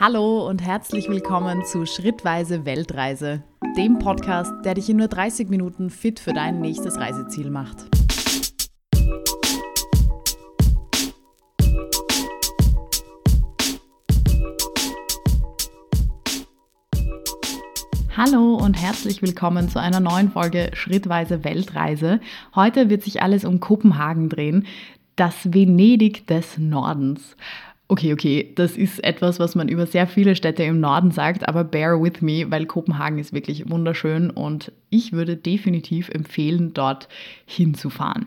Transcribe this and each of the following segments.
Hallo und herzlich willkommen zu Schrittweise Weltreise, dem Podcast, der dich in nur 30 Minuten fit für dein nächstes Reiseziel macht. Hallo und herzlich willkommen zu einer neuen Folge Schrittweise Weltreise. Heute wird sich alles um Kopenhagen drehen, das Venedig des Nordens. Okay, okay, das ist etwas, was man über sehr viele Städte im Norden sagt, aber bear with me, weil Kopenhagen ist wirklich wunderschön und ich würde definitiv empfehlen, dort hinzufahren.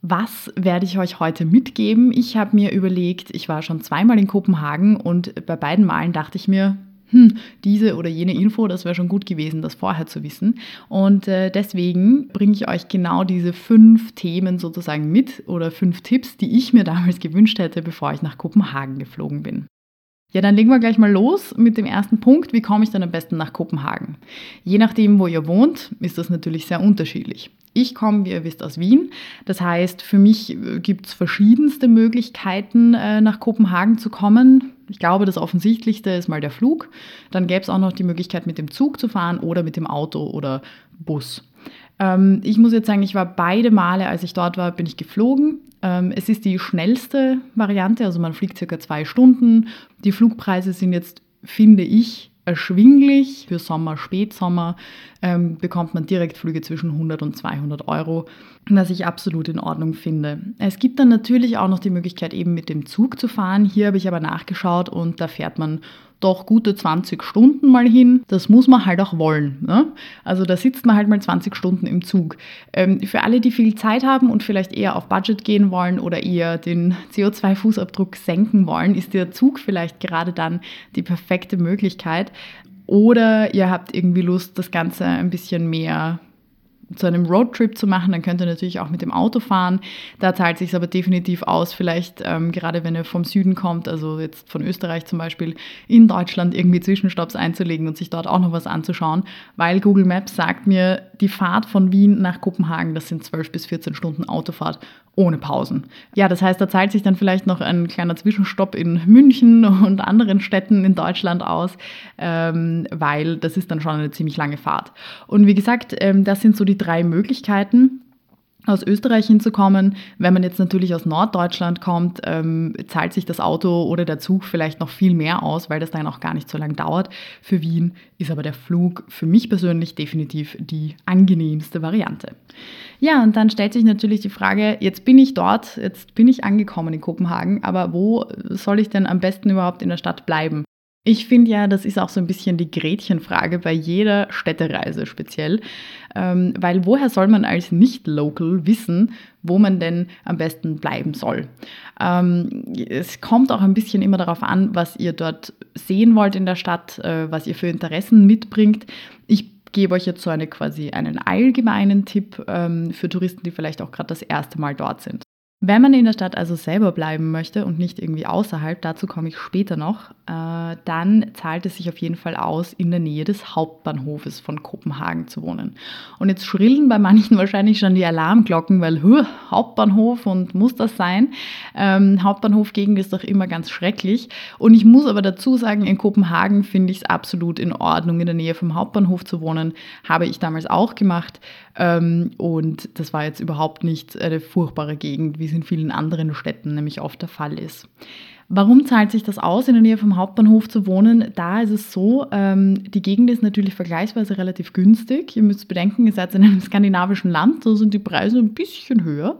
Was werde ich euch heute mitgeben? Ich habe mir überlegt, ich war schon zweimal in Kopenhagen und bei beiden Malen dachte ich mir, hm, diese oder jene Info, das wäre schon gut gewesen, das vorher zu wissen. Und äh, deswegen bringe ich euch genau diese fünf Themen sozusagen mit oder fünf Tipps, die ich mir damals gewünscht hätte, bevor ich nach Kopenhagen geflogen bin. Ja, dann legen wir gleich mal los mit dem ersten Punkt. Wie komme ich dann am besten nach Kopenhagen? Je nachdem, wo ihr wohnt, ist das natürlich sehr unterschiedlich. Ich komme, wie ihr wisst, aus Wien. Das heißt, für mich äh, gibt es verschiedenste Möglichkeiten, äh, nach Kopenhagen zu kommen. Ich glaube, das Offensichtlichste ist mal der Flug. Dann gäbe es auch noch die Möglichkeit, mit dem Zug zu fahren oder mit dem Auto oder Bus. Ähm, ich muss jetzt sagen, ich war beide Male, als ich dort war, bin ich geflogen. Ähm, es ist die schnellste Variante, also man fliegt circa zwei Stunden. Die Flugpreise sind jetzt, finde ich, erschwinglich. Für Sommer, Spätsommer ähm, bekommt man Direktflüge zwischen 100 und 200 Euro, was ich absolut in Ordnung finde. Es gibt dann natürlich auch noch die Möglichkeit, eben mit dem Zug zu fahren. Hier habe ich aber nachgeschaut und da fährt man doch gute 20 Stunden mal hin. Das muss man halt auch wollen. Ne? Also da sitzt man halt mal 20 Stunden im Zug. Ähm, für alle, die viel Zeit haben und vielleicht eher auf Budget gehen wollen oder eher den CO2-Fußabdruck senken wollen, ist der Zug vielleicht gerade dann die perfekte Möglichkeit. Oder ihr habt irgendwie Lust, das Ganze ein bisschen mehr zu einem Roadtrip zu machen, dann könnt ihr natürlich auch mit dem Auto fahren. Da zahlt es sich aber definitiv aus, vielleicht ähm, gerade wenn ihr vom Süden kommt, also jetzt von Österreich zum Beispiel, in Deutschland irgendwie Zwischenstopps einzulegen und sich dort auch noch was anzuschauen, weil Google Maps sagt mir, die Fahrt von Wien nach Kopenhagen, das sind 12 bis 14 Stunden Autofahrt ohne Pausen. Ja, das heißt, da zahlt sich dann vielleicht noch ein kleiner Zwischenstopp in München und anderen Städten in Deutschland aus, ähm, weil das ist dann schon eine ziemlich lange Fahrt. Und wie gesagt, ähm, das sind so die drei Möglichkeiten aus Österreich hinzukommen. Wenn man jetzt natürlich aus Norddeutschland kommt, ähm, zahlt sich das Auto oder der Zug vielleicht noch viel mehr aus, weil das dann auch gar nicht so lange dauert. Für Wien ist aber der Flug für mich persönlich definitiv die angenehmste Variante. Ja, und dann stellt sich natürlich die Frage, jetzt bin ich dort, jetzt bin ich angekommen in Kopenhagen, aber wo soll ich denn am besten überhaupt in der Stadt bleiben? Ich finde ja, das ist auch so ein bisschen die Gretchenfrage bei jeder Städtereise speziell, ähm, weil woher soll man als Nicht-Local wissen, wo man denn am besten bleiben soll? Ähm, es kommt auch ein bisschen immer darauf an, was ihr dort sehen wollt in der Stadt, äh, was ihr für Interessen mitbringt. Ich gebe euch jetzt so eine quasi einen allgemeinen Tipp ähm, für Touristen, die vielleicht auch gerade das erste Mal dort sind. Wenn man in der Stadt also selber bleiben möchte und nicht irgendwie außerhalb, dazu komme ich später noch, äh, dann zahlt es sich auf jeden Fall aus, in der Nähe des Hauptbahnhofes von Kopenhagen zu wohnen. Und jetzt schrillen bei manchen wahrscheinlich schon die Alarmglocken, weil huh, Hauptbahnhof und muss das sein? Ähm, Hauptbahnhofgegend ist doch immer ganz schrecklich. Und ich muss aber dazu sagen, in Kopenhagen finde ich es absolut in Ordnung, in der Nähe vom Hauptbahnhof zu wohnen. Habe ich damals auch gemacht. Ähm, und das war jetzt überhaupt nicht eine furchtbare Gegend, wie es in vielen anderen Städten nämlich oft der Fall ist. Warum zahlt sich das aus, in der Nähe vom Hauptbahnhof zu wohnen? Da ist es so, ähm, die Gegend ist natürlich vergleichsweise relativ günstig. Ihr müsst bedenken, ihr seid in einem skandinavischen Land, so sind die Preise ein bisschen höher.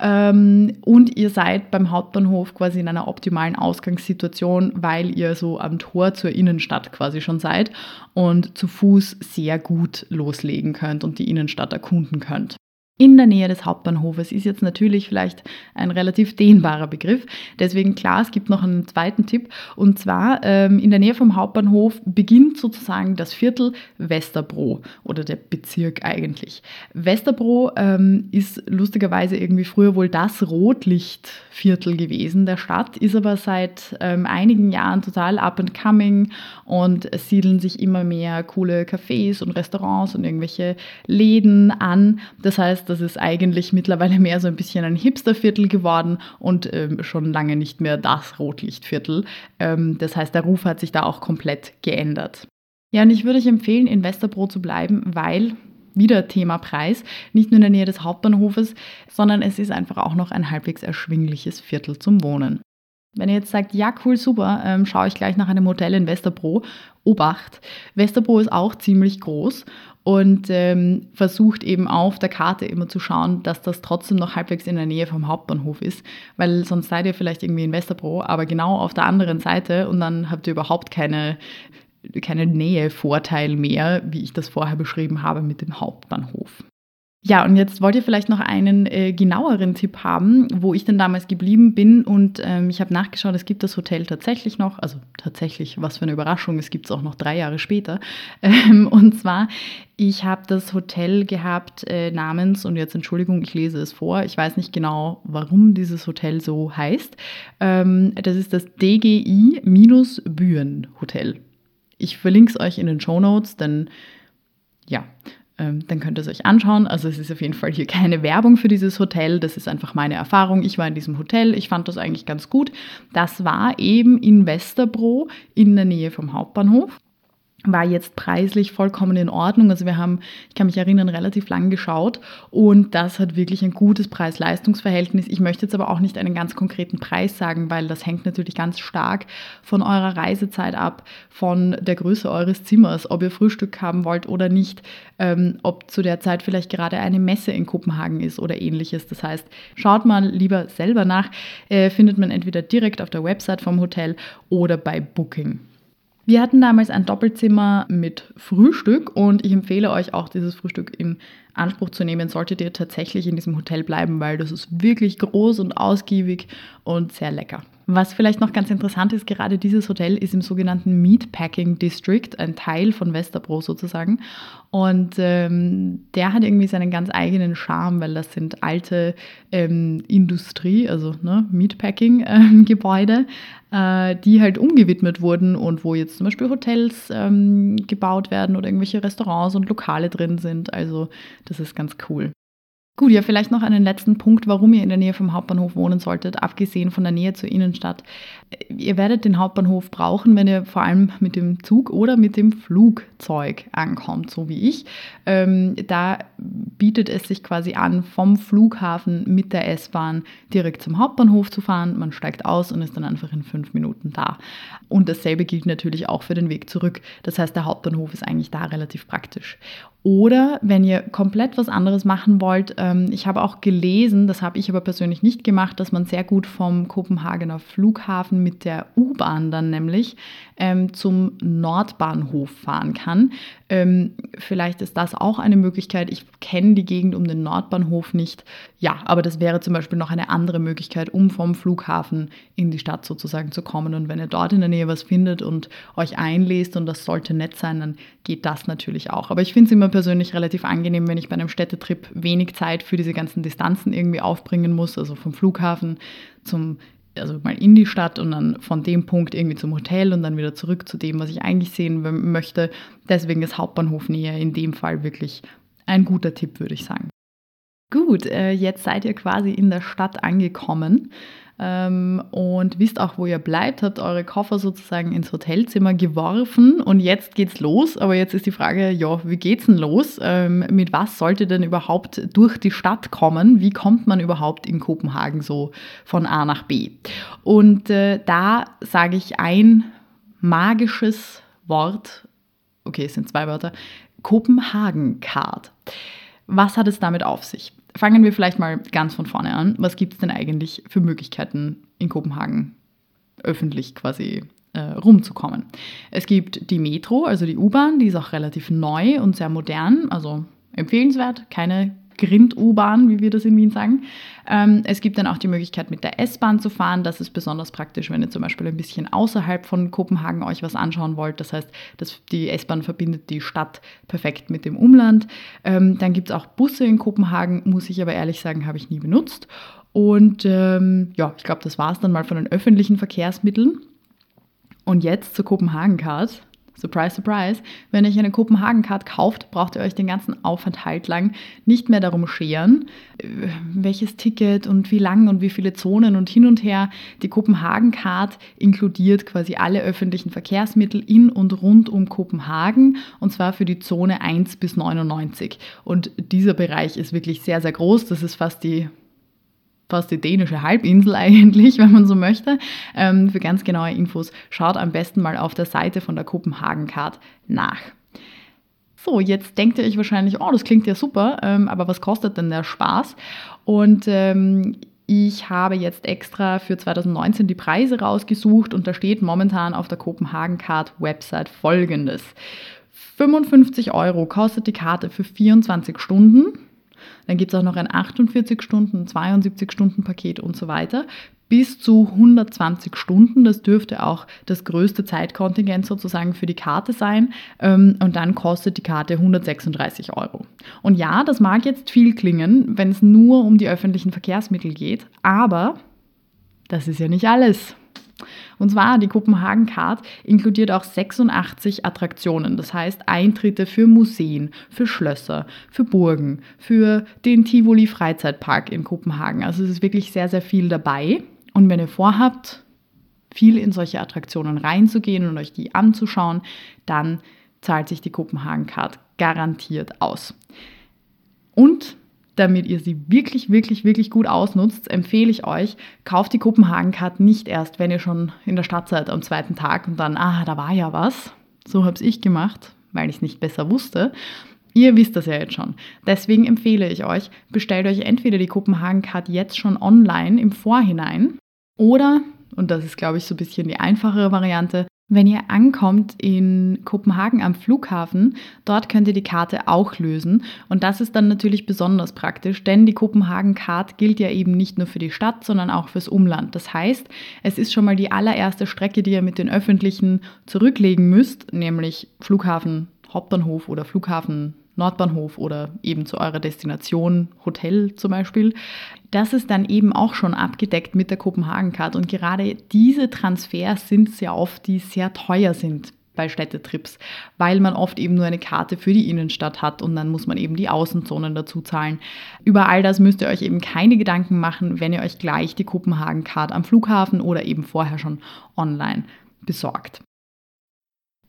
Ähm, und ihr seid beim Hauptbahnhof quasi in einer optimalen Ausgangssituation, weil ihr so am Tor zur Innenstadt quasi schon seid und zu Fuß sehr gut loslegen könnt und die Innenstadt erkunden könnt in der Nähe des Hauptbahnhofes ist jetzt natürlich vielleicht ein relativ dehnbarer Begriff. Deswegen klar, es gibt noch einen zweiten Tipp. Und zwar ähm, in der Nähe vom Hauptbahnhof beginnt sozusagen das Viertel Westerbro oder der Bezirk eigentlich. Westerbro ähm, ist lustigerweise irgendwie früher wohl das Rotlichtviertel gewesen der Stadt, ist aber seit ähm, einigen Jahren total up and coming und es siedeln sich immer mehr coole Cafés und Restaurants und irgendwelche Läden an. Das heißt, das ist eigentlich mittlerweile mehr so ein bisschen ein Hipsterviertel geworden und ähm, schon lange nicht mehr das Rotlichtviertel. Ähm, das heißt, der Ruf hat sich da auch komplett geändert. Ja, und ich würde euch empfehlen, in Westerbro zu bleiben, weil wieder Thema Preis, nicht nur in der Nähe des Hauptbahnhofes, sondern es ist einfach auch noch ein halbwegs erschwingliches Viertel zum Wohnen. Wenn ihr jetzt sagt, ja, cool, super, ähm, schaue ich gleich nach einem Hotel in Westerbro. Obacht, Westerbro ist auch ziemlich groß und ähm, versucht eben auf der Karte immer zu schauen, dass das trotzdem noch halbwegs in der Nähe vom Hauptbahnhof ist, weil sonst seid ihr vielleicht irgendwie in Westerbro, aber genau auf der anderen Seite und dann habt ihr überhaupt keine keine Nähevorteil mehr, wie ich das vorher beschrieben habe mit dem Hauptbahnhof. Ja, und jetzt wollt ihr vielleicht noch einen äh, genaueren Tipp haben, wo ich denn damals geblieben bin. Und ähm, ich habe nachgeschaut, es gibt das Hotel tatsächlich noch, also tatsächlich, was für eine Überraschung, es gibt es auch noch drei Jahre später. Ähm, und zwar, ich habe das Hotel gehabt äh, namens, und jetzt Entschuldigung, ich lese es vor, ich weiß nicht genau, warum dieses Hotel so heißt. Ähm, das ist das DGI-Bühren Hotel. Ich verlinke es euch in den Show Notes, denn ja, dann könnt ihr es euch anschauen. Also es ist auf jeden Fall hier keine Werbung für dieses Hotel. Das ist einfach meine Erfahrung. Ich war in diesem Hotel. Ich fand das eigentlich ganz gut. Das war eben in Westerbro in der Nähe vom Hauptbahnhof war jetzt preislich vollkommen in Ordnung. Also wir haben, ich kann mich erinnern, relativ lang geschaut und das hat wirklich ein gutes Preis-Leistungs-Verhältnis. Ich möchte jetzt aber auch nicht einen ganz konkreten Preis sagen, weil das hängt natürlich ganz stark von eurer Reisezeit ab, von der Größe eures Zimmers, ob ihr Frühstück haben wollt oder nicht, ähm, ob zu der Zeit vielleicht gerade eine Messe in Kopenhagen ist oder ähnliches. Das heißt, schaut mal lieber selber nach, äh, findet man entweder direkt auf der Website vom Hotel oder bei Booking. Wir hatten damals ein Doppelzimmer mit Frühstück und ich empfehle euch auch dieses Frühstück in Anspruch zu nehmen, solltet ihr tatsächlich in diesem Hotel bleiben, weil das ist wirklich groß und ausgiebig und sehr lecker. Was vielleicht noch ganz interessant ist, gerade dieses Hotel ist im sogenannten Meatpacking District, ein Teil von Westerbro sozusagen. Und ähm, der hat irgendwie seinen ganz eigenen Charme, weil das sind alte ähm, Industrie, also ne, Meatpacking-Gebäude, ähm, äh, die halt umgewidmet wurden und wo jetzt zum Beispiel Hotels ähm, gebaut werden oder irgendwelche Restaurants und Lokale drin sind. Also das ist ganz cool. Gut, ja, vielleicht noch einen letzten Punkt, warum ihr in der Nähe vom Hauptbahnhof wohnen solltet, abgesehen von der Nähe zur Innenstadt. Ihr werdet den Hauptbahnhof brauchen, wenn ihr vor allem mit dem Zug oder mit dem Flugzeug ankommt, so wie ich. Ähm, da bietet es sich quasi an, vom Flughafen mit der S-Bahn direkt zum Hauptbahnhof zu fahren. Man steigt aus und ist dann einfach in fünf Minuten da. Und dasselbe gilt natürlich auch für den Weg zurück. Das heißt, der Hauptbahnhof ist eigentlich da relativ praktisch. Oder wenn ihr komplett was anderes machen wollt, ähm, ich habe auch gelesen, das habe ich aber persönlich nicht gemacht, dass man sehr gut vom Kopenhagener Flughafen mit der U-Bahn dann nämlich ähm, zum Nordbahnhof fahren kann. Ähm, vielleicht ist das auch eine Möglichkeit. Ich kenne die Gegend um den Nordbahnhof nicht. Ja, aber das wäre zum Beispiel noch eine andere Möglichkeit, um vom Flughafen in die Stadt sozusagen zu kommen. Und wenn ihr dort in der Nähe was findet und euch einlest und das sollte nett sein, dann geht das natürlich auch. Aber ich finde es immer persönlich relativ angenehm, wenn ich bei einem Städtetrip wenig Zeit für diese ganzen Distanzen irgendwie aufbringen muss, also vom Flughafen zum also mal in die Stadt und dann von dem Punkt irgendwie zum Hotel und dann wieder zurück zu dem, was ich eigentlich sehen möchte. Deswegen ist Hauptbahnhof Nähe in dem Fall wirklich ein guter Tipp, würde ich sagen. Gut, äh, jetzt seid ihr quasi in der Stadt angekommen ähm, und wisst auch, wo ihr bleibt, habt eure Koffer sozusagen ins Hotelzimmer geworfen und jetzt geht's los. Aber jetzt ist die Frage, ja, wie geht's denn los? Ähm, mit was sollte denn überhaupt durch die Stadt kommen? Wie kommt man überhaupt in Kopenhagen so von A nach B? Und äh, da sage ich ein magisches Wort, okay, es sind zwei Wörter, Kopenhagen-Card. Was hat es damit auf sich? Fangen wir vielleicht mal ganz von vorne an. Was gibt es denn eigentlich für Möglichkeiten in Kopenhagen öffentlich quasi äh, rumzukommen? Es gibt die Metro, also die U-Bahn, die ist auch relativ neu und sehr modern, also empfehlenswert, keine Grind-U-Bahn, wie wir das in Wien sagen. Ähm, es gibt dann auch die Möglichkeit, mit der S-Bahn zu fahren. Das ist besonders praktisch, wenn ihr zum Beispiel ein bisschen außerhalb von Kopenhagen euch was anschauen wollt. Das heißt, das, die S-Bahn verbindet die Stadt perfekt mit dem Umland. Ähm, dann gibt es auch Busse in Kopenhagen, muss ich aber ehrlich sagen, habe ich nie benutzt. Und ähm, ja, ich glaube, das war es dann mal von den öffentlichen Verkehrsmitteln. Und jetzt zur Kopenhagen-Card. Surprise, surprise, wenn ihr euch eine Kopenhagen-Card kauft, braucht ihr euch den ganzen Aufenthalt lang nicht mehr darum scheren, äh, welches Ticket und wie lang und wie viele Zonen und hin und her. Die Kopenhagen-Card inkludiert quasi alle öffentlichen Verkehrsmittel in und rund um Kopenhagen und zwar für die Zone 1 bis 99. Und dieser Bereich ist wirklich sehr, sehr groß. Das ist fast die fast die dänische Halbinsel eigentlich, wenn man so möchte. Ähm, für ganz genaue Infos schaut am besten mal auf der Seite von der Kopenhagen Card nach. So, jetzt denkt ihr euch wahrscheinlich, oh, das klingt ja super, ähm, aber was kostet denn der Spaß? Und ähm, ich habe jetzt extra für 2019 die Preise rausgesucht und da steht momentan auf der Kopenhagen Card Website folgendes. 55 Euro kostet die Karte für 24 Stunden dann gibt es auch noch ein 48 Stunden, 72 Stunden Paket und so weiter. Bis zu 120 Stunden, das dürfte auch das größte Zeitkontingent sozusagen für die Karte sein. Ähm, und dann kostet die Karte 136 Euro. Und ja, das mag jetzt viel klingen, wenn es nur um die öffentlichen Verkehrsmittel geht, aber das ist ja nicht alles. Und zwar die Kopenhagen Card inkludiert auch 86 Attraktionen, das heißt Eintritte für Museen, für Schlösser, für Burgen, für den Tivoli Freizeitpark in Kopenhagen. Also es ist wirklich sehr, sehr viel dabei. Und wenn ihr vorhabt, viel in solche Attraktionen reinzugehen und euch die anzuschauen, dann zahlt sich die Kopenhagen Card garantiert aus. Und damit ihr sie wirklich, wirklich, wirklich gut ausnutzt, empfehle ich euch, kauft die Kopenhagen-Card nicht erst, wenn ihr schon in der Stadt seid am zweiten Tag und dann, ah, da war ja was. So habe ich gemacht, weil ich es nicht besser wusste. Ihr wisst das ja jetzt schon. Deswegen empfehle ich euch, bestellt euch entweder die Kopenhagen-Card jetzt schon online im Vorhinein oder, und das ist, glaube ich, so ein bisschen die einfachere Variante, wenn ihr ankommt in Kopenhagen am Flughafen, dort könnt ihr die Karte auch lösen. Und das ist dann natürlich besonders praktisch, denn die Kopenhagen-Card gilt ja eben nicht nur für die Stadt, sondern auch fürs Umland. Das heißt, es ist schon mal die allererste Strecke, die ihr mit den öffentlichen zurücklegen müsst, nämlich Flughafen Hauptbahnhof oder Flughafen Nordbahnhof oder eben zu eurer Destination, Hotel zum Beispiel. Das ist dann eben auch schon abgedeckt mit der Kopenhagen-Card. Und gerade diese Transfers sind sehr oft, die sehr teuer sind bei Städtetrips, weil man oft eben nur eine Karte für die Innenstadt hat und dann muss man eben die Außenzonen dazu zahlen. Über all das müsst ihr euch eben keine Gedanken machen, wenn ihr euch gleich die Kopenhagen-Card am Flughafen oder eben vorher schon online besorgt.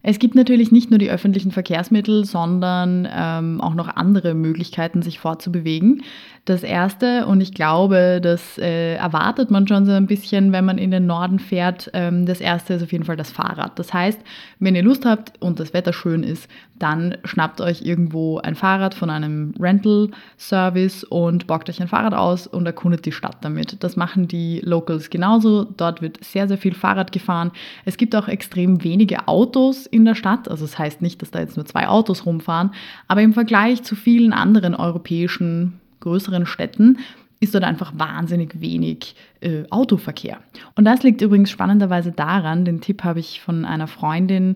Es gibt natürlich nicht nur die öffentlichen Verkehrsmittel, sondern ähm, auch noch andere Möglichkeiten, sich fortzubewegen. Das erste, und ich glaube, das äh, erwartet man schon so ein bisschen, wenn man in den Norden fährt, ähm, das erste ist auf jeden Fall das Fahrrad. Das heißt, wenn ihr Lust habt und das Wetter schön ist, dann schnappt euch irgendwo ein Fahrrad von einem Rental-Service und bockt euch ein Fahrrad aus und erkundet die Stadt damit. Das machen die Locals genauso. Dort wird sehr, sehr viel Fahrrad gefahren. Es gibt auch extrem wenige Autos in der Stadt. Also das heißt nicht, dass da jetzt nur zwei Autos rumfahren, aber im Vergleich zu vielen anderen europäischen größeren Städten ist dort einfach wahnsinnig wenig äh, Autoverkehr. Und das liegt übrigens spannenderweise daran, den Tipp habe ich von einer Freundin,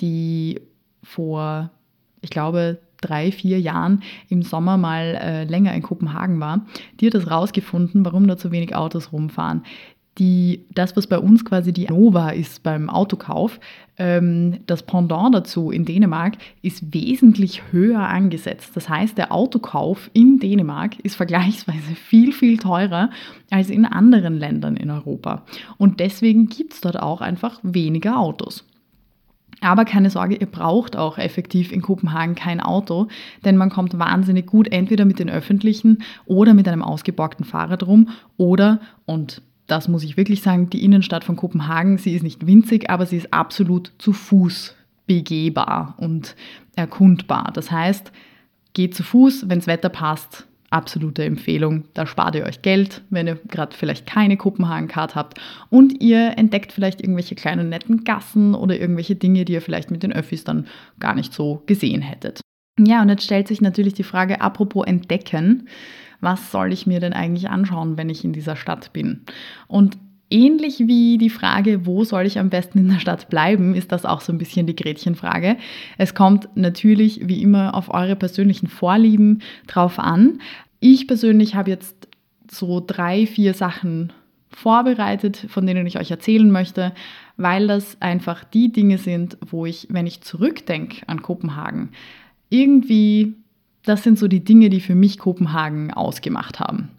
die vor, ich glaube, drei, vier Jahren im Sommer mal äh, länger in Kopenhagen war. Die hat das rausgefunden, warum da zu wenig Autos rumfahren die, das, was bei uns quasi die Nova ist beim Autokauf, ähm, das Pendant dazu in Dänemark ist wesentlich höher angesetzt. Das heißt, der Autokauf in Dänemark ist vergleichsweise viel, viel teurer als in anderen Ländern in Europa. Und deswegen gibt es dort auch einfach weniger Autos. Aber keine Sorge, ihr braucht auch effektiv in Kopenhagen kein Auto, denn man kommt wahnsinnig gut entweder mit den öffentlichen oder mit einem ausgeborgten Fahrrad rum oder, und das muss ich wirklich sagen, die Innenstadt von Kopenhagen, sie ist nicht winzig, aber sie ist absolut zu Fuß begehbar und erkundbar. Das heißt, geht zu Fuß, wenn das Wetter passt, absolute Empfehlung. Da spart ihr euch Geld, wenn ihr gerade vielleicht keine Kopenhagen-Card habt und ihr entdeckt vielleicht irgendwelche kleinen netten Gassen oder irgendwelche Dinge, die ihr vielleicht mit den Öffis dann gar nicht so gesehen hättet. Ja, und jetzt stellt sich natürlich die Frage, apropos entdecken, was soll ich mir denn eigentlich anschauen, wenn ich in dieser Stadt bin? Und Ähnlich wie die Frage, wo soll ich am besten in der Stadt bleiben, ist das auch so ein bisschen die Gretchenfrage. Es kommt natürlich wie immer auf eure persönlichen Vorlieben drauf an. Ich persönlich habe jetzt so drei, vier Sachen vorbereitet, von denen ich euch erzählen möchte, weil das einfach die Dinge sind, wo ich, wenn ich zurückdenke an Kopenhagen, irgendwie, das sind so die Dinge, die für mich Kopenhagen ausgemacht haben.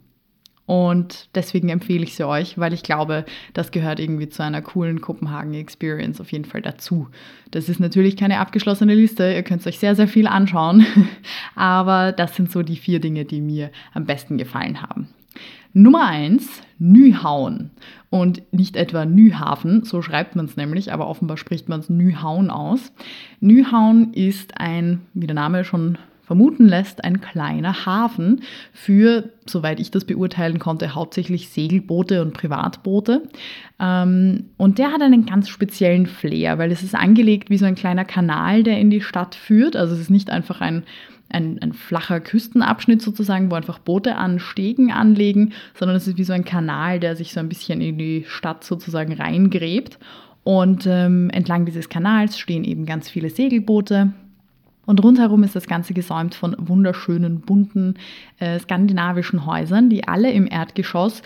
Und deswegen empfehle ich sie euch, weil ich glaube, das gehört irgendwie zu einer coolen Kopenhagen Experience auf jeden Fall dazu. Das ist natürlich keine abgeschlossene Liste, ihr könnt euch sehr, sehr viel anschauen, aber das sind so die vier Dinge, die mir am besten gefallen haben. Nummer eins, Nyhauen. Und nicht etwa Nyhafen, so schreibt man es nämlich, aber offenbar spricht man es Nyhauen aus. Nyhauen ist ein, wie der Name schon vermuten lässt, ein kleiner Hafen für, soweit ich das beurteilen konnte, hauptsächlich Segelboote und Privatboote. Ähm, und der hat einen ganz speziellen Flair, weil es ist angelegt wie so ein kleiner Kanal, der in die Stadt führt. Also es ist nicht einfach ein ein, ein, flacher Küstenabschnitt sozusagen, wo einfach Boote an Stegen anlegen, sondern es ist wie so ein Kanal, der sich so ein bisschen in die Stadt sozusagen reingräbt. Und ähm, entlang dieses Kanals stehen eben ganz viele Segelboote, und rundherum ist das Ganze gesäumt von wunderschönen, bunten äh, skandinavischen Häusern, die alle im Erdgeschoss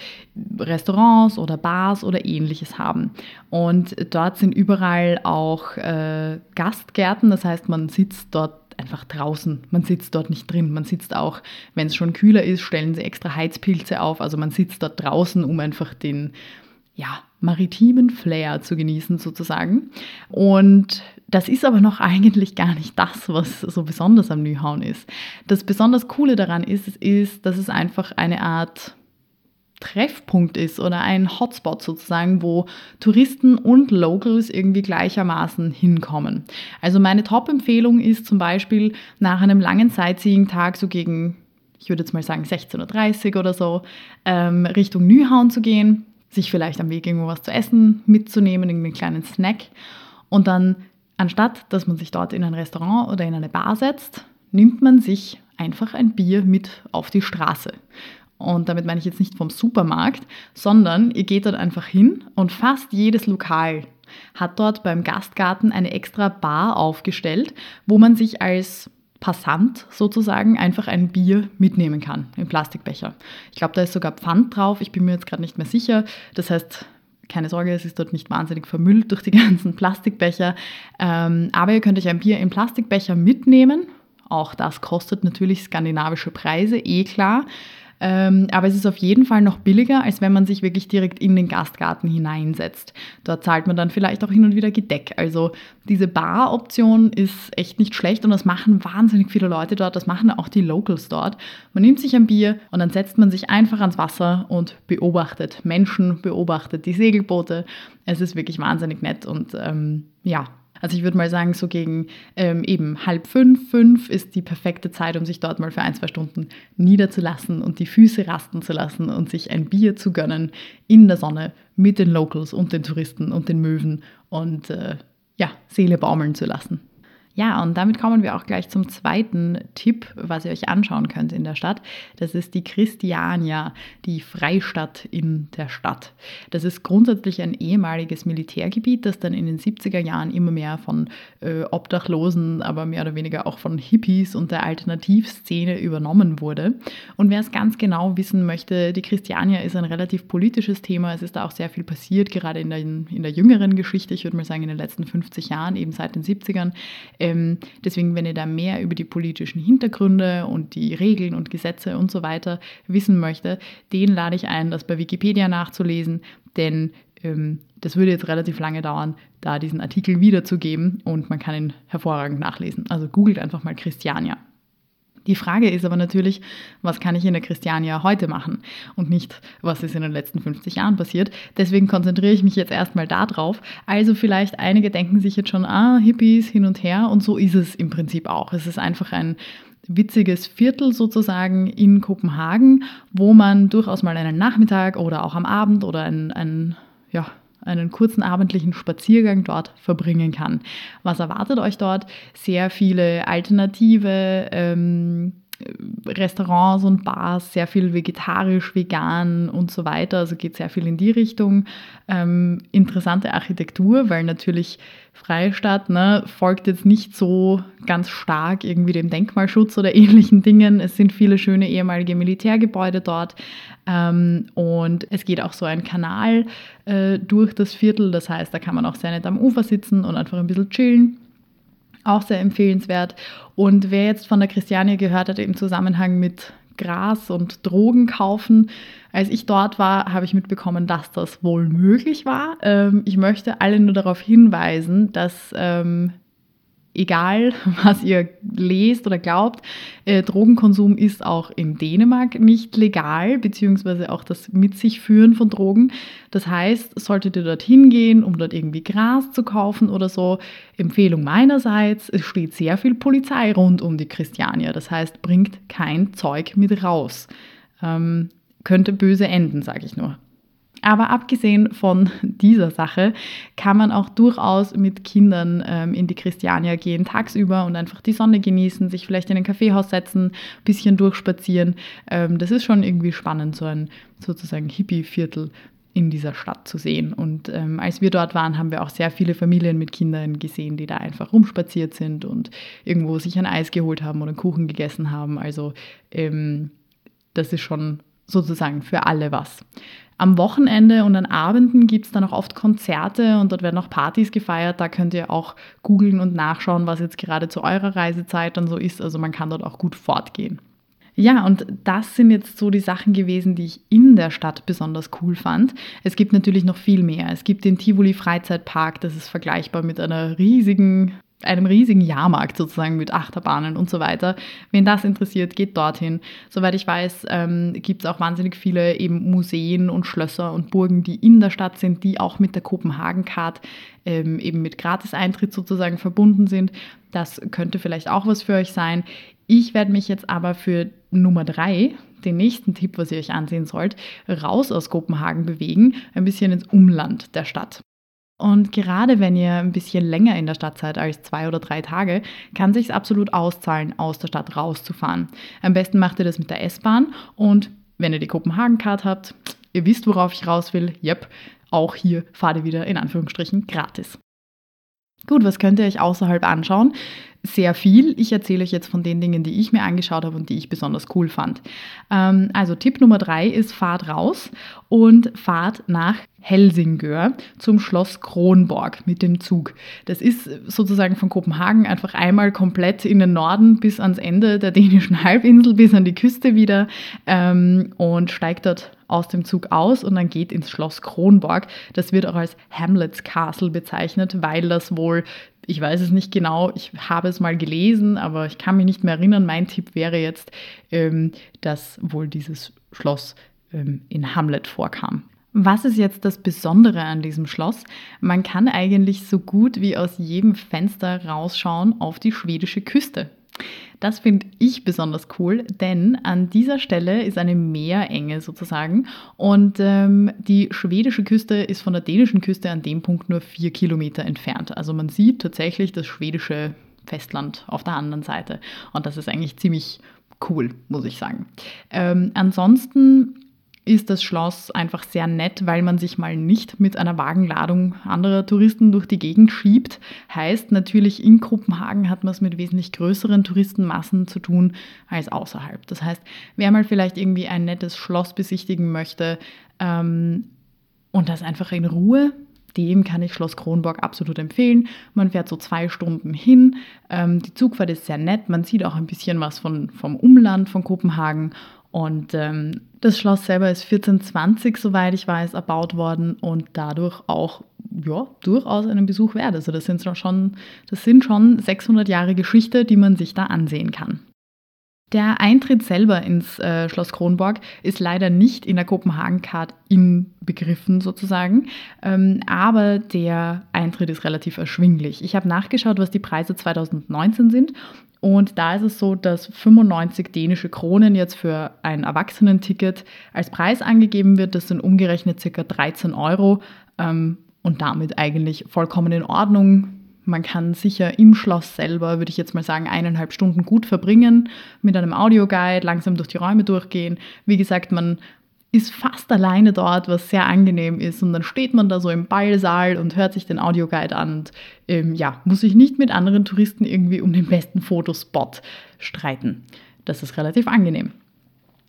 Restaurants oder Bars oder ähnliches haben. Und dort sind überall auch äh, Gastgärten, das heißt, man sitzt dort einfach draußen. Man sitzt dort nicht drin. Man sitzt auch, wenn es schon kühler ist, stellen sie extra Heizpilze auf. Also man sitzt dort draußen, um einfach den ja, maritimen Flair zu genießen sozusagen. Und das ist aber noch eigentlich gar nicht das, was so besonders am Nyhauen ist. Das besonders Coole daran ist, ist, dass es einfach eine Art Treffpunkt ist oder ein Hotspot sozusagen, wo Touristen und Locals irgendwie gleichermaßen hinkommen. Also meine Top-Empfehlung ist zum Beispiel nach einem langen Sightseeing-Tag so gegen, ich würde jetzt mal sagen 16.30 Uhr oder so, ähm, Richtung Nyhauen zu gehen, sich vielleicht am Weg irgendwo was zu essen mitzunehmen, irgendeinen kleinen Snack und dann Anstatt dass man sich dort in ein Restaurant oder in eine Bar setzt, nimmt man sich einfach ein Bier mit auf die Straße. Und damit meine ich jetzt nicht vom Supermarkt, sondern ihr geht dort einfach hin und fast jedes Lokal hat dort beim Gastgarten eine extra Bar aufgestellt, wo man sich als Passant sozusagen einfach ein Bier mitnehmen kann im Plastikbecher. Ich glaube, da ist sogar Pfand drauf, ich bin mir jetzt gerade nicht mehr sicher. Das heißt, keine Sorge, es ist dort nicht wahnsinnig vermüllt durch die ganzen Plastikbecher. Ähm, aber ihr könnt euch ein Bier im Plastikbecher mitnehmen. Auch das kostet natürlich skandinavische Preise, eh klar. Ähm, aber es ist auf jeden Fall noch billiger, als wenn man sich wirklich direkt in den Gastgarten hineinsetzt. Dort zahlt man dann vielleicht auch hin und wieder Gedeck. Also diese Bar-Option ist echt nicht schlecht und das machen wahnsinnig viele Leute dort. Das machen auch die Locals dort. Man nimmt sich ein Bier und dann setzt man sich einfach ans Wasser und beobachtet Menschen, beobachtet die Segelboote. Es ist wirklich wahnsinnig nett und ähm, ja, also ich würde mal sagen, so gegen ähm, eben halb fünf, fünf ist die perfekte Zeit, um sich dort mal für ein, zwei Stunden niederzulassen und die Füße rasten zu lassen und sich ein Bier zu gönnen in der Sonne mit den Locals und den Touristen und den Möwen und äh, ja, Seele baumeln zu lassen. Ja, und damit kommen wir auch gleich zum zweiten Tipp, was ihr euch anschauen könnt in der Stadt. Das ist die Christiania, die Freistadt in der Stadt. Das ist grundsätzlich ein ehemaliges Militärgebiet, das dann in den 70er Jahren immer mehr von äh, Obdachlosen, aber mehr oder weniger auch von Hippies und der Alternativszene übernommen wurde. Und wer es ganz genau wissen möchte, die Christiania ist ein relativ politisches Thema. Es ist da auch sehr viel passiert, gerade in der, in der jüngeren Geschichte, ich würde mal sagen in den letzten 50 Jahren, eben seit den 70ern ähm, deswegen, wenn ihr da mehr über die politischen Hintergründe und die Regeln und Gesetze und so weiter wissen möchte, den lade ich ein, das bei Wikipedia nachzulesen, denn ähm, das würde jetzt relativ lange dauern, da diesen Artikel wiederzugeben und man kann ihn hervorragend nachlesen. Also googelt einfach mal Christiania. Die Frage ist aber natürlich, was kann ich in der Christiania heute machen und nicht, was ist in den letzten 50 Jahren passiert. Deswegen konzentriere ich mich jetzt erstmal darauf. Also vielleicht einige denken sich jetzt schon, ah, Hippies hin und her und so ist es im Prinzip auch. Es ist einfach ein witziges Viertel sozusagen in Kopenhagen, wo man durchaus mal einen Nachmittag oder auch am Abend oder ein, ein ja, einen kurzen abendlichen Spaziergang dort verbringen kann. Was erwartet euch dort? Sehr viele alternative ähm, Restaurants und Bars, sehr viel vegetarisch, vegan und so weiter. Also geht sehr viel in die Richtung. Ähm, interessante Architektur, weil natürlich Freistadt ne, folgt jetzt nicht so ganz stark irgendwie dem Denkmalschutz oder ähnlichen Dingen. Es sind viele schöne ehemalige Militärgebäude dort. Ähm, und es geht auch so ein Kanal äh, durch das Viertel. Das heißt, da kann man auch sehr nett am Ufer sitzen und einfach ein bisschen chillen. Auch sehr empfehlenswert. Und wer jetzt von der Christiane gehört hat im Zusammenhang mit Gras und Drogen kaufen, als ich dort war, habe ich mitbekommen, dass das wohl möglich war. Ähm, ich möchte alle nur darauf hinweisen, dass ähm, egal was ihr lest oder glaubt, äh, Drogenkonsum ist auch in Dänemark nicht legal, beziehungsweise auch das Mit sich führen von Drogen. Das heißt, solltet ihr dorthin gehen, um dort irgendwie Gras zu kaufen oder so, Empfehlung meinerseits, es steht sehr viel Polizei rund um die Christiania. Das heißt, bringt kein Zeug mit raus. Ähm, könnte böse enden, sage ich nur. Aber abgesehen von dieser Sache kann man auch durchaus mit Kindern ähm, in die Christiania gehen, tagsüber und einfach die Sonne genießen, sich vielleicht in ein Kaffeehaus setzen, ein bisschen durchspazieren. Ähm, das ist schon irgendwie spannend, so ein sozusagen Hippie-Viertel in dieser Stadt zu sehen. Und ähm, als wir dort waren, haben wir auch sehr viele Familien mit Kindern gesehen, die da einfach rumspaziert sind und irgendwo sich ein Eis geholt haben oder einen Kuchen gegessen haben. Also ähm, das ist schon sozusagen für alle was. Am Wochenende und an Abenden gibt es dann auch oft Konzerte und dort werden auch Partys gefeiert. Da könnt ihr auch googeln und nachschauen, was jetzt gerade zu eurer Reisezeit dann so ist. Also man kann dort auch gut fortgehen. Ja, und das sind jetzt so die Sachen gewesen, die ich in der Stadt besonders cool fand. Es gibt natürlich noch viel mehr. Es gibt den Tivoli Freizeitpark, das ist vergleichbar mit einer riesigen einem riesigen Jahrmarkt sozusagen mit Achterbahnen und so weiter. Wen das interessiert, geht dorthin. Soweit ich weiß, ähm, gibt es auch wahnsinnig viele eben Museen und Schlösser und Burgen, die in der Stadt sind, die auch mit der Kopenhagen-Card ähm, eben mit Gratis-Eintritt sozusagen verbunden sind. Das könnte vielleicht auch was für euch sein. Ich werde mich jetzt aber für Nummer drei, den nächsten Tipp, was ihr euch ansehen sollt, raus aus Kopenhagen bewegen, ein bisschen ins Umland der Stadt. Und gerade wenn ihr ein bisschen länger in der Stadt seid als zwei oder drei Tage, kann sich absolut auszahlen, aus der Stadt rauszufahren. Am besten macht ihr das mit der S-Bahn und wenn ihr die Kopenhagen-Card habt, ihr wisst, worauf ich raus will, yep, auch hier fahrt ihr wieder in Anführungsstrichen gratis. Gut, was könnt ihr euch außerhalb anschauen? Sehr viel. Ich erzähle euch jetzt von den Dingen, die ich mir angeschaut habe und die ich besonders cool fand. Ähm, also Tipp Nummer drei ist, fahrt raus und fahrt nach Helsingør zum Schloss Kronborg mit dem Zug. Das ist sozusagen von Kopenhagen einfach einmal komplett in den Norden bis ans Ende der dänischen Halbinsel, bis an die Küste wieder ähm, und steigt dort aus dem Zug aus und dann geht ins Schloss Kronborg. Das wird auch als Hamlet's Castle bezeichnet, weil das wohl, ich weiß es nicht genau, ich habe es mal gelesen, aber ich kann mich nicht mehr erinnern. Mein Tipp wäre jetzt, ähm, dass wohl dieses Schloss ähm, in Hamlet vorkam. Was ist jetzt das Besondere an diesem Schloss? Man kann eigentlich so gut wie aus jedem Fenster rausschauen auf die schwedische Küste. Das finde ich besonders cool, denn an dieser Stelle ist eine Meerenge sozusagen und ähm, die schwedische Küste ist von der dänischen Küste an dem Punkt nur vier Kilometer entfernt. Also man sieht tatsächlich das schwedische Festland auf der anderen Seite und das ist eigentlich ziemlich cool, muss ich sagen. Ähm, ansonsten ist das Schloss einfach sehr nett, weil man sich mal nicht mit einer Wagenladung anderer Touristen durch die Gegend schiebt. Heißt natürlich, in Kopenhagen hat man es mit wesentlich größeren Touristenmassen zu tun als außerhalb. Das heißt, wer mal vielleicht irgendwie ein nettes Schloss besichtigen möchte ähm, und das einfach in Ruhe, dem kann ich Schloss Kronborg absolut empfehlen. Man fährt so zwei Stunden hin. Ähm, die Zugfahrt ist sehr nett. Man sieht auch ein bisschen was von, vom Umland von Kopenhagen und ähm, das Schloss selber ist 1420, soweit ich weiß, erbaut worden und dadurch auch ja, durchaus einen Besuch wert. Also das sind schon, das sind schon 600 Jahre Geschichte, die man sich da ansehen kann. Der Eintritt selber ins äh, Schloss Kronborg ist leider nicht in der Kopenhagen-Card inbegriffen sozusagen, ähm, aber der Eintritt ist relativ erschwinglich. Ich habe nachgeschaut, was die Preise 2019 sind und da ist es so, dass 95 dänische Kronen jetzt für ein Erwachsenenticket als Preis angegeben wird. Das sind umgerechnet ca. 13 Euro ähm, und damit eigentlich vollkommen in Ordnung. Man kann sicher im Schloss selber, würde ich jetzt mal sagen, eineinhalb Stunden gut verbringen mit einem Audioguide, langsam durch die Räume durchgehen. Wie gesagt, man ist fast alleine dort, was sehr angenehm ist. Und dann steht man da so im Ballsaal und hört sich den Audioguide an und ähm, ja, muss sich nicht mit anderen Touristen irgendwie um den besten Fotospot streiten. Das ist relativ angenehm.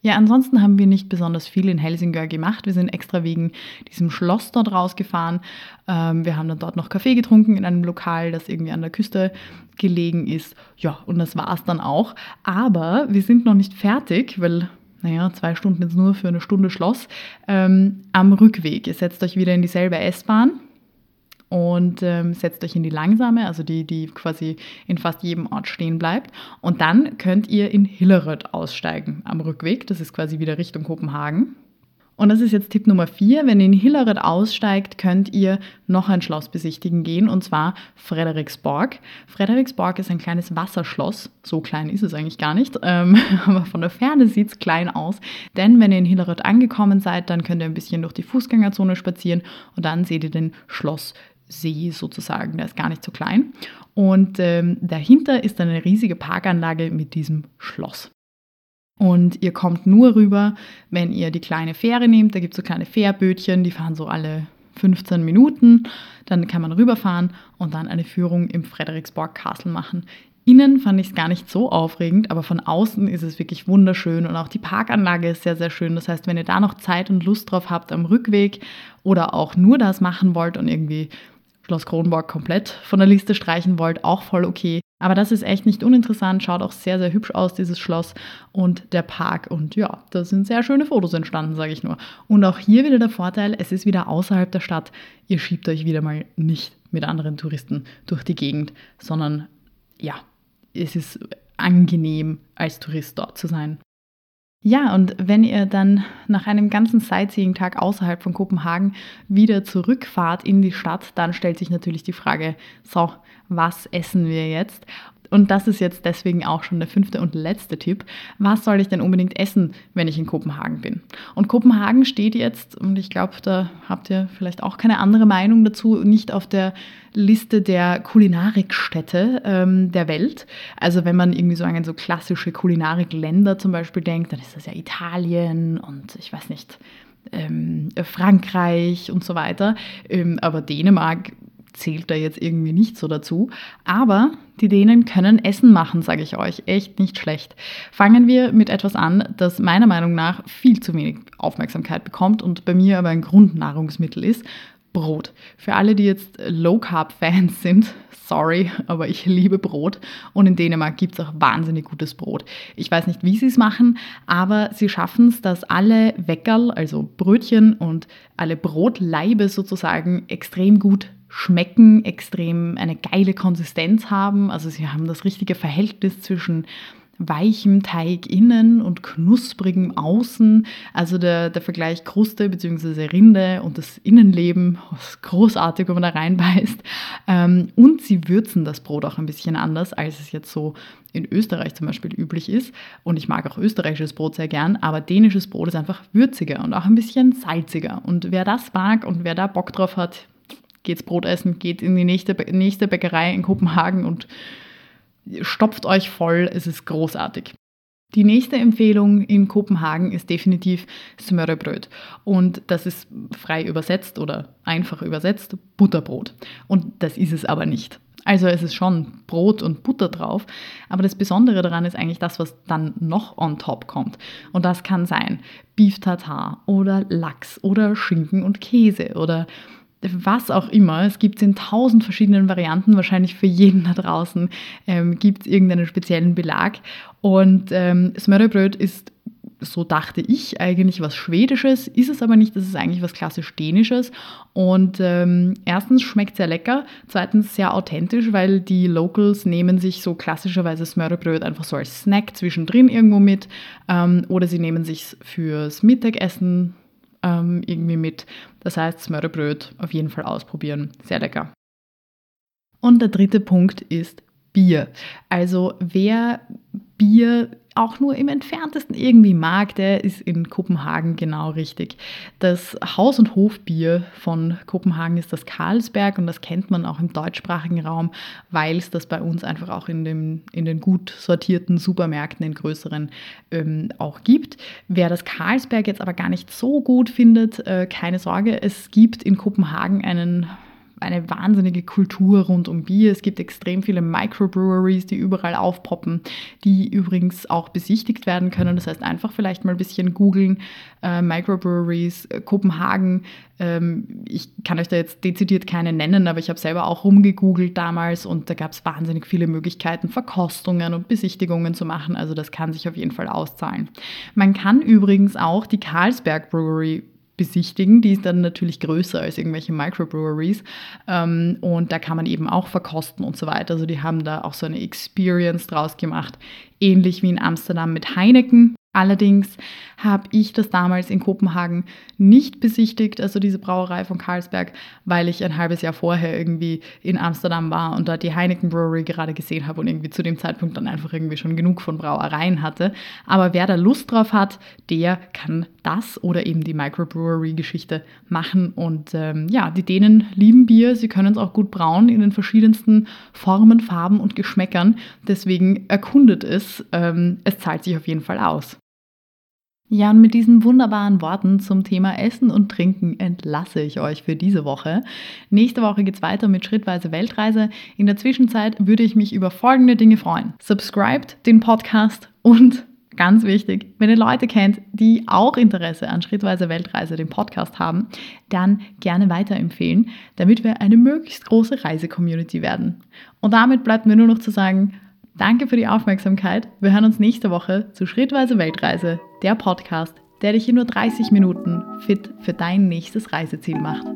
Ja, ansonsten haben wir nicht besonders viel in Helsingör gemacht. Wir sind extra wegen diesem Schloss dort rausgefahren. Ähm, wir haben dann dort noch Kaffee getrunken in einem Lokal, das irgendwie an der Küste gelegen ist. Ja, und das war es dann auch. Aber wir sind noch nicht fertig, weil naja, zwei Stunden jetzt nur für eine Stunde Schloss, ähm, am Rückweg. Ihr setzt euch wieder in dieselbe S-Bahn und ähm, setzt euch in die langsame, also die, die quasi in fast jedem Ort stehen bleibt. Und dann könnt ihr in Hillerød aussteigen am Rückweg. Das ist quasi wieder Richtung Kopenhagen. Und das ist jetzt Tipp Nummer vier. Wenn ihr in Hilleret aussteigt, könnt ihr noch ein Schloss besichtigen gehen, und zwar Frederiksborg. Frederiksborg ist ein kleines Wasserschloss. So klein ist es eigentlich gar nicht, ähm, aber von der Ferne sieht es klein aus. Denn wenn ihr in Hilleret angekommen seid, dann könnt ihr ein bisschen durch die Fußgängerzone spazieren und dann seht ihr den Schlosssee sozusagen. Der ist gar nicht so klein. Und ähm, dahinter ist eine riesige Parkanlage mit diesem Schloss. Und ihr kommt nur rüber, wenn ihr die kleine Fähre nehmt. Da gibt es so kleine Fährbötchen, die fahren so alle 15 Minuten. Dann kann man rüberfahren und dann eine Führung im Frederiksborg Castle machen. Innen fand ich es gar nicht so aufregend, aber von außen ist es wirklich wunderschön und auch die Parkanlage ist sehr, sehr schön. Das heißt, wenn ihr da noch Zeit und Lust drauf habt am Rückweg oder auch nur das machen wollt und irgendwie Schloss Kronborg komplett von der Liste streichen wollt, auch voll okay. Aber das ist echt nicht uninteressant, schaut auch sehr, sehr hübsch aus, dieses Schloss und der Park. Und ja, da sind sehr schöne Fotos entstanden, sage ich nur. Und auch hier wieder der Vorteil, es ist wieder außerhalb der Stadt. Ihr schiebt euch wieder mal nicht mit anderen Touristen durch die Gegend, sondern ja, es ist angenehm, als Tourist dort zu sein. Ja, und wenn ihr dann nach einem ganzen Sightseeing-Tag außerhalb von Kopenhagen wieder zurückfahrt in die Stadt, dann stellt sich natürlich die Frage, so, was essen wir jetzt? Und das ist jetzt deswegen auch schon der fünfte und letzte Tipp. Was soll ich denn unbedingt essen, wenn ich in Kopenhagen bin? Und Kopenhagen steht jetzt, und ich glaube, da habt ihr vielleicht auch keine andere Meinung dazu, nicht auf der Liste der Kulinarikstädte ähm, der Welt. Also wenn man irgendwie so an so klassische Kulinarikländer zum Beispiel denkt, dann ist das ja Italien und ich weiß nicht, ähm, Frankreich und so weiter. Ähm, aber Dänemark zählt da jetzt irgendwie nicht so dazu. Aber die Dänen können Essen machen, sage ich euch. Echt nicht schlecht. Fangen wir mit etwas an, das meiner Meinung nach viel zu wenig Aufmerksamkeit bekommt und bei mir aber ein Grundnahrungsmittel ist. Brot. Für alle, die jetzt Low-Carb-Fans sind, sorry, aber ich liebe Brot. Und in Dänemark gibt es auch wahnsinnig gutes Brot. Ich weiß nicht, wie sie es machen, aber sie schaffen es, dass alle Weckerl, also Brötchen und alle Brotleibe sozusagen extrem gut schmecken, extrem eine geile Konsistenz haben. Also sie haben das richtige Verhältnis zwischen weichem Teig innen und knusprigem außen. Also der, der Vergleich Kruste bzw. Rinde und das Innenleben ist großartig, wenn man da reinbeißt. Ähm, und sie würzen das Brot auch ein bisschen anders, als es jetzt so in Österreich zum Beispiel üblich ist. Und ich mag auch österreichisches Brot sehr gern, aber dänisches Brot ist einfach würziger und auch ein bisschen salziger. Und wer das mag und wer da Bock drauf hat, geht's Brot essen, geht in die nächste, nächste Bäckerei in Kopenhagen und stopft euch voll. Es ist großartig. Die nächste Empfehlung in Kopenhagen ist definitiv Smørrebrød. Und das ist frei übersetzt oder einfach übersetzt Butterbrot. Und das ist es aber nicht. Also es ist schon Brot und Butter drauf, aber das Besondere daran ist eigentlich das, was dann noch on top kommt. Und das kann sein Beef Tartar oder Lachs oder Schinken und Käse oder was auch immer. Es gibt es in tausend verschiedenen Varianten, wahrscheinlich für jeden da draußen ähm, gibt es irgendeinen speziellen Belag. Und ähm, Smørrebröt ist, so dachte ich, eigentlich was Schwedisches, ist es aber nicht, das ist eigentlich was klassisch Dänisches. Und ähm, erstens schmeckt sehr lecker, zweitens sehr authentisch, weil die Locals nehmen sich so klassischerweise Smørrebröt einfach so als Snack zwischendrin irgendwo mit ähm, oder sie nehmen sich fürs Mittagessen ähm, irgendwie mit. Das heißt, Smørrebröt auf jeden Fall ausprobieren. Sehr lecker. Und der dritte Punkt ist Bier. Also wer Bier auch nur im entferntesten irgendwie mag, der ist in Kopenhagen genau richtig. Das Haus- und Hofbier von Kopenhagen ist das Carlsberg und das kennt man auch im deutschsprachigen Raum, weil es das bei uns einfach auch in, dem, in den gut sortierten Supermärkten in größeren ähm, auch gibt. Wer das Carlsberg jetzt aber gar nicht so gut findet, äh, keine Sorge, es gibt in Kopenhagen einen eine wahnsinnige Kultur rund um Bier. Es gibt extrem viele Microbreweries, die überall aufpoppen, die übrigens auch besichtigt werden können. Das heißt, einfach vielleicht mal ein bisschen googeln, äh, Microbreweries, äh, Kopenhagen. Ähm, ich kann euch da jetzt dezidiert keine nennen, aber ich habe selber auch rumgegoogelt damals und da gab es wahnsinnig viele Möglichkeiten, Verkostungen und Besichtigungen zu machen. Also das kann sich auf jeden Fall auszahlen. Man kann übrigens auch die Carlsberg Brewery besichtigen. Die ist dann natürlich größer als irgendwelche Microbreweries. Ähm, und da kann man eben auch verkosten und so weiter. Also die haben da auch so eine Experience draus gemacht, ähnlich wie in Amsterdam mit Heineken. Allerdings habe ich das damals in Kopenhagen nicht besichtigt, also diese Brauerei von Carlsberg, weil ich ein halbes Jahr vorher irgendwie in Amsterdam war und dort die Heineken Brewery gerade gesehen habe und irgendwie zu dem Zeitpunkt dann einfach irgendwie schon genug von Brauereien hatte. Aber wer da Lust drauf hat, der kann das oder eben die Microbrewery-Geschichte machen. Und ähm, ja, die Dänen lieben Bier, sie können es auch gut brauen in den verschiedensten Formen, Farben und Geschmäckern. Deswegen erkundet es. Ähm, es zahlt sich auf jeden Fall aus. Ja, und mit diesen wunderbaren Worten zum Thema Essen und Trinken entlasse ich euch für diese Woche. Nächste Woche geht es weiter mit schrittweise Weltreise. In der Zwischenzeit würde ich mich über folgende Dinge freuen. Subscribt den Podcast und ganz wichtig, wenn ihr Leute kennt, die auch Interesse an schrittweise Weltreise, dem Podcast haben, dann gerne weiterempfehlen, damit wir eine möglichst große Reise-Community werden. Und damit bleibt mir nur noch zu sagen, Danke für die Aufmerksamkeit. Wir hören uns nächste Woche zu Schrittweise Weltreise, der Podcast, der dich in nur 30 Minuten fit für dein nächstes Reiseziel macht.